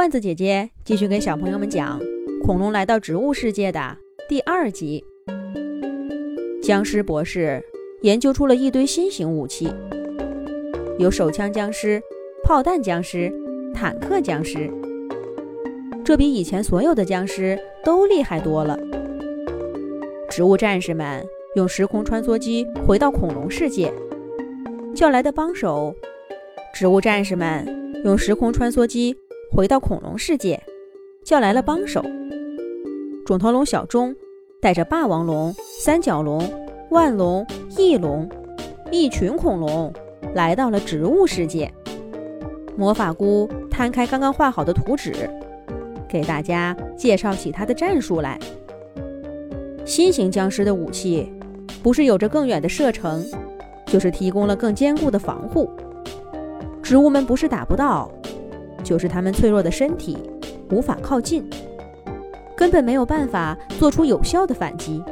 罐子姐姐继续给小朋友们讲《恐龙来到植物世界》的第二集。僵尸博士研究出了一堆新型武器，有手枪僵尸、炮弹僵尸、坦克僵尸，这比以前所有的僵尸都厉害多了。植物战士们用时空穿梭机回到恐龙世界，叫来的帮手；植物战士们用时空穿梭机。回到恐龙世界，叫来了帮手。肿头龙小钟带着霸王龙、三角龙、万龙、翼龙，一群恐龙来到了植物世界。魔法菇摊开刚刚画好的图纸，给大家介绍起他的战术来。新型僵尸的武器不是有着更远的射程，就是提供了更坚固的防护。植物们不是打不到。就是他们脆弱的身体无法靠近，根本没有办法做出有效的反击。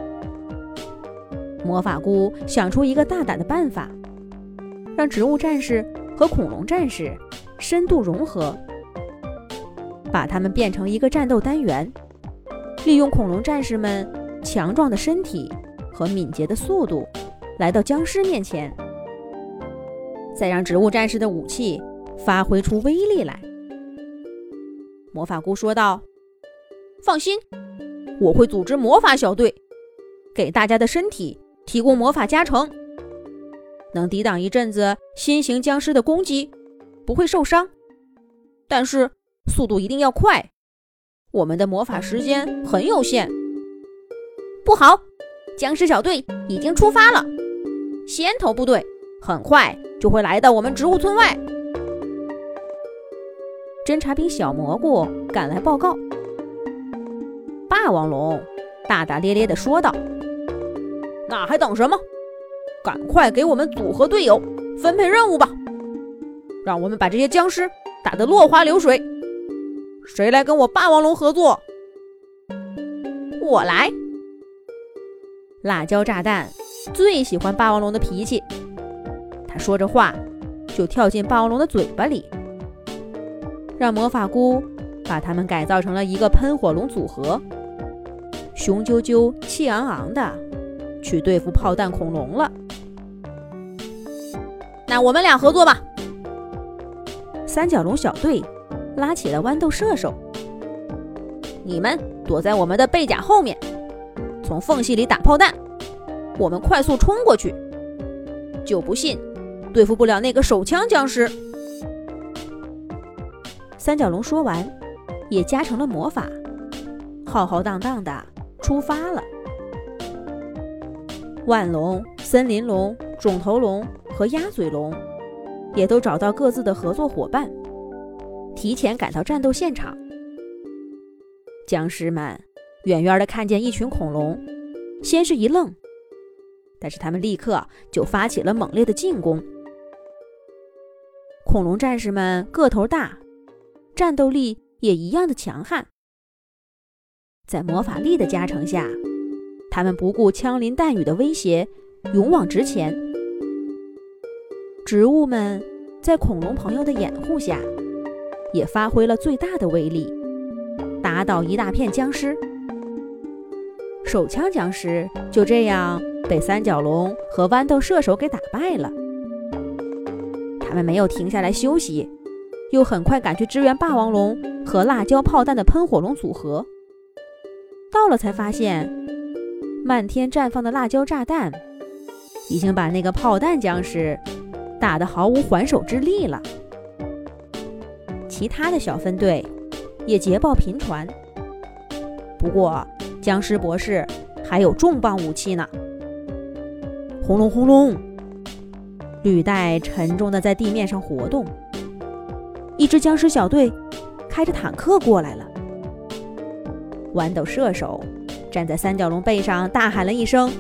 魔法菇想出一个大胆的办法，让植物战士和恐龙战士深度融合，把他们变成一个战斗单元，利用恐龙战士们强壮的身体和敏捷的速度，来到僵尸面前，再让植物战士的武器发挥出威力来。魔法菇说道：“放心，我会组织魔法小队，给大家的身体提供魔法加成，能抵挡一阵子新型僵尸的攻击，不会受伤。但是速度一定要快，我们的魔法时间很有限。不好，僵尸小队已经出发了，先头部队很快就会来到我们植物村外。”侦察兵小蘑菇赶来报告。霸王龙大大咧咧地说道：“那还等什么？赶快给我们组合队友，分配任务吧！让我们把这些僵尸打得落花流水。谁来跟我霸王龙合作？我来。”辣椒炸弹最喜欢霸王龙的脾气，他说着话就跳进霸王龙的嘴巴里。让魔法菇把它们改造成了一个喷火龙组合，雄赳赳、气昂昂的去对付炮弹恐龙了。那我们俩合作吧。三角龙小队拉起了豌豆射手，你们躲在我们的背甲后面，从缝隙里打炮弹，我们快速冲过去。就不信对付不了那个手枪僵尸。三角龙说完，也加成了魔法，浩浩荡荡的出发了。万龙、森林龙、肿头龙和鸭嘴龙也都找到各自的合作伙伴，提前赶到战斗现场。僵尸们远远的看见一群恐龙，先是一愣，但是他们立刻就发起了猛烈的进攻。恐龙战士们个头大。战斗力也一样的强悍，在魔法力的加成下，他们不顾枪林弹雨的威胁，勇往直前。植物们在恐龙朋友的掩护下，也发挥了最大的威力，打倒一大片僵尸。手枪僵尸就这样被三角龙和豌豆射手给打败了。他们没有停下来休息。又很快赶去支援霸王龙和辣椒炮弹的喷火龙组合。到了才发现，漫天绽放的辣椒炸弹已经把那个炮弹僵尸打得毫无还手之力了。其他的小分队也捷报频传。不过，僵尸博士还有重磅武器呢！轰隆轰隆，履带沉重的在地面上活动。一支僵尸小队开着坦克过来了。豌豆射手站在三角龙背上，大喊了一声：“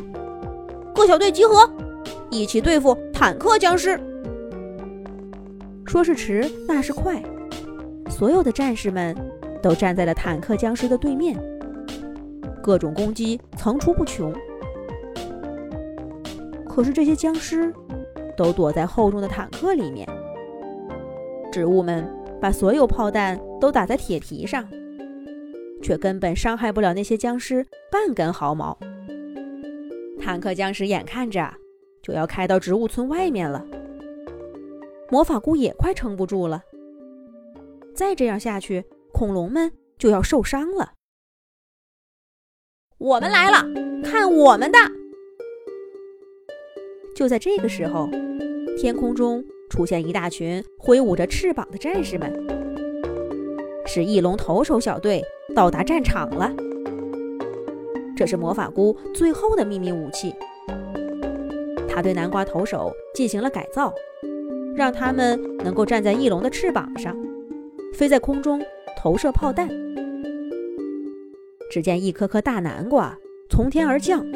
各小队集合，一起对付坦克僵尸！”说是迟，那是快。所有的战士们都站在了坦克僵尸的对面，各种攻击层出不穷。可是这些僵尸都躲在厚重的坦克里面。植物们把所有炮弹都打在铁蹄上，却根本伤害不了那些僵尸半根毫毛。坦克僵尸眼看着就要开到植物村外面了，魔法菇也快撑不住了。再这样下去，恐龙们就要受伤了。我们来了，看我们的！就在这个时候，天空中出现一大群挥舞着翅膀的战士们，是翼龙投手小队到达战场了。这是魔法菇最后的秘密武器，他对南瓜投手进行了改造，让他们能够站在翼龙的翅膀上，飞在空中投射炮弹。只见一颗颗大南瓜从天而降，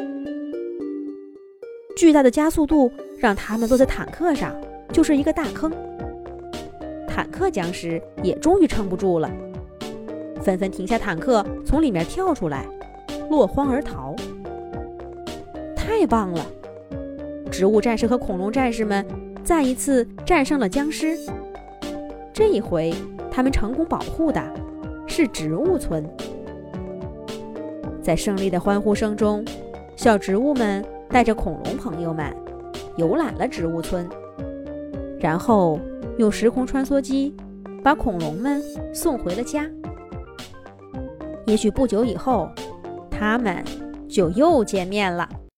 巨大的加速度让他们坐在坦克上就是一个大坑。坦克僵尸也终于撑不住了，纷纷停下坦克，从里面跳出来，落荒而逃。太棒了！植物战士和恐龙战士们再一次战胜了僵尸。这一回，他们成功保护的是植物村。在胜利的欢呼声中，小植物们带着恐龙朋友们游览了植物村，然后用时空穿梭机把恐龙们送回了家。也许不久以后，他们就又见面了。